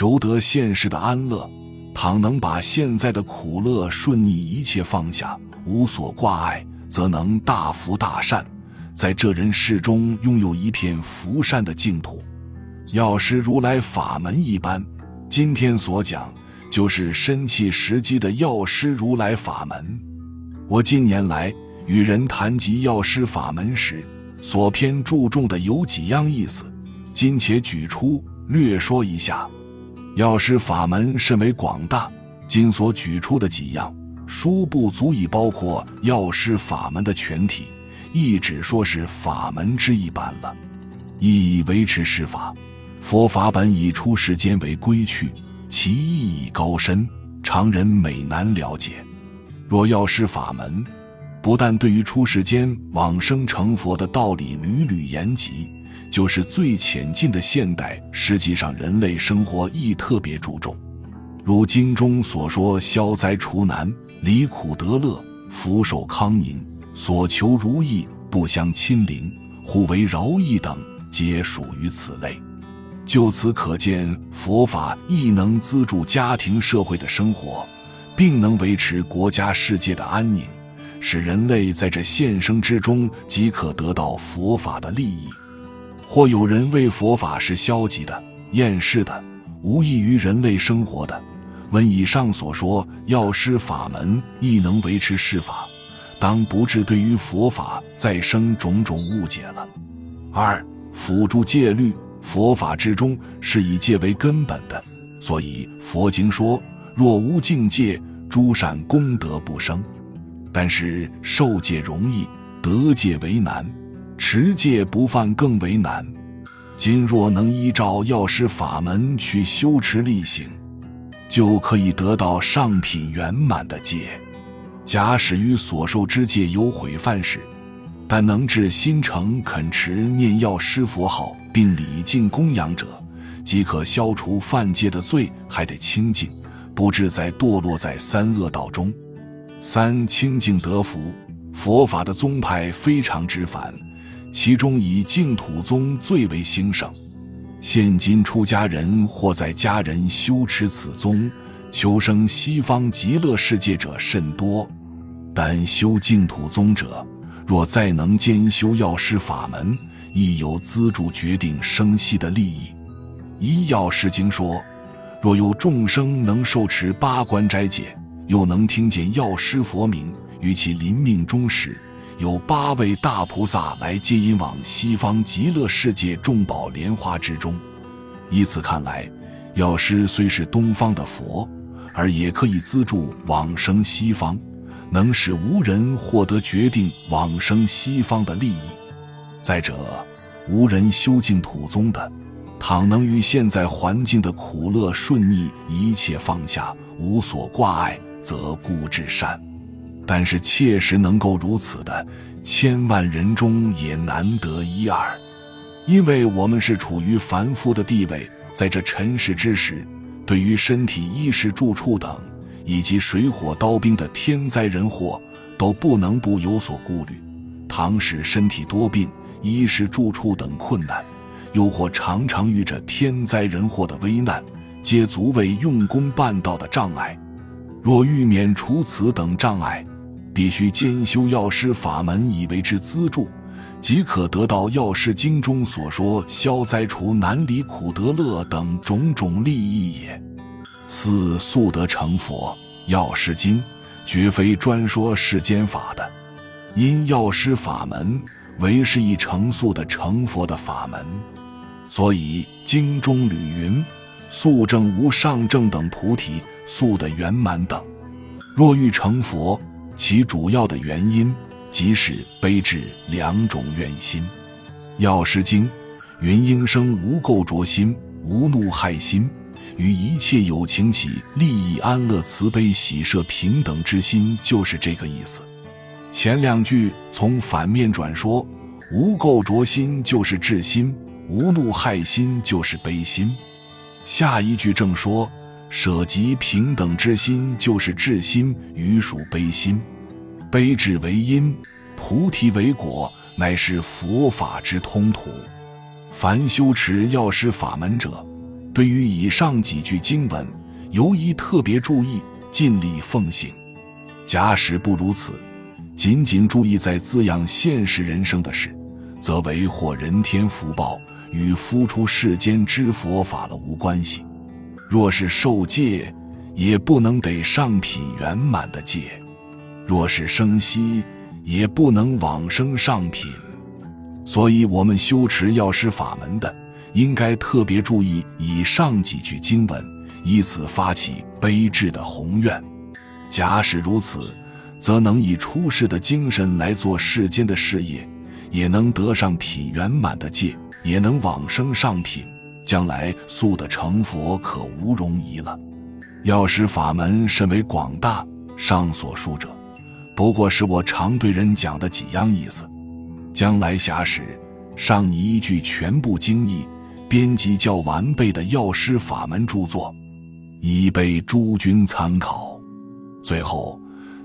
求得现世的安乐。倘能把现在的苦乐顺逆一切放下，无所挂碍，则能大福大善，在这人世中拥有一片福善的净土。药师如来法门一般，今天所讲就是身契时机的药师如来法门。我近年来与人谈及药师法门时，所偏注重的有几样意思，今且举出略说一下。药师法门甚为广大，今所举出的几样，殊不足以包括药师法门的全体，亦只说是法门之一般了。意以维持世法，佛法本以出世间为归去，其意义高深，常人美难了解。若药师法门，不但对于出世间往生成佛的道理屡屡言及。就是最浅近的现代，实际上人类生活亦特别注重，如经中所说，消灾除难、离苦得乐、福寿康宁、所求如意、不相亲邻、互为饶益等，皆属于此类。就此可见，佛法亦能资助家庭社会的生活，并能维持国家世界的安宁，使人类在这现生之中即可得到佛法的利益。或有人为佛法是消极的、厌世的、无益于人类生活的。闻以上所说，药师法门亦能维持世法，当不至对于佛法再生种种误解了。二、辅助戒律，佛法之中是以戒为根本的，所以佛经说：若无境界，诸善功德不生。但是受戒容易，得戒为难。持戒不犯更为难。今若能依照药师法门去修持力行，就可以得到上品圆满的戒。假使于所受之戒有毁犯时，但能至心诚恳持念药师佛号，并礼敬供养者，即可消除犯戒的罪，还得清净，不致再堕落在三恶道中。三清净得福，佛法的宗派非常之繁。其中以净土宗最为兴盛，现今出家人或在家人修持此宗，求生西方极乐世界者甚多。但修净土宗者，若再能兼修药师法门，亦有资助决定生息的利益。依药师经说，若有众生能受持八关斋戒，又能听见药师佛名，于其临命终时。有八位大菩萨来接引往西方极乐世界众宝莲花之中。以此看来，药师虽是东方的佛，而也可以资助往生西方，能使无人获得决定往生西方的利益。再者，无人修净土宗的，倘能于现在环境的苦乐顺逆一切放下，无所挂碍，则故至善。但是切实能够如此的，千万人中也难得一二，因为我们是处于凡夫的地位，在这尘世之时，对于身体衣食住处等，以及水火刀兵的天灾人祸，都不能不有所顾虑。倘使身体多病、衣食住处等困难，又或常常遇着天灾人祸的危难，皆足为用功办道的障碍。若欲免除此等障碍，必须兼修药师法门以为之资助，即可得到药师经中所说消灾除难、离苦得乐等种种利益也。四速得成佛，药师经绝非专说世间法的，因药师法门为是一成速的成佛的法门，所以经中屡云：速证无上正等菩提。速的圆满等，若欲成佛，其主要的原因即是悲智两种愿心。药师经云：应生无垢浊心，无怒害心，与一切有情起利益安乐慈悲喜舍平等之心，就是这个意思。前两句从反面转说，无垢浊心就是智心，无怒害心就是悲心。下一句正说。舍即平等之心，就是智心，余属悲心。悲智为因，菩提为果，乃是佛法之通途。凡修持药师法门者，对于以上几句经文，尤宜特别注意，尽力奉行。假使不如此，仅仅注意在滋养现实人生的事，则为获人天福报，与夫出世间之佛法了无关系。若是受戒，也不能得上品圆满的戒；若是生息，也不能往生上品。所以，我们修持药师法门的，应该特别注意以上几句经文，以此发起悲志的宏愿。假使如此，则能以出世的精神来做世间的事业，也能得上品圆满的戒，也能往生上品，将来速得成佛，可无容疑了。药师法门甚为广大，上所述者，不过是我常对人讲的几样意思。将来暇时，上拟依据全部经义，编辑较完备的药师法门著作，以备诸君参考。最后，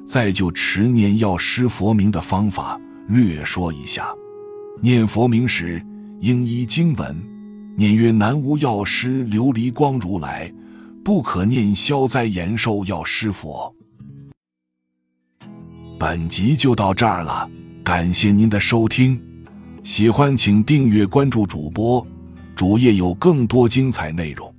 再就持念药师佛名的方法略说一下。念佛名时，应依经文念曰：“南无药师琉璃光如来。”不可念消灾延寿药师佛。本集就到这儿了，感谢您的收听。喜欢请订阅关注主播，主页有更多精彩内容。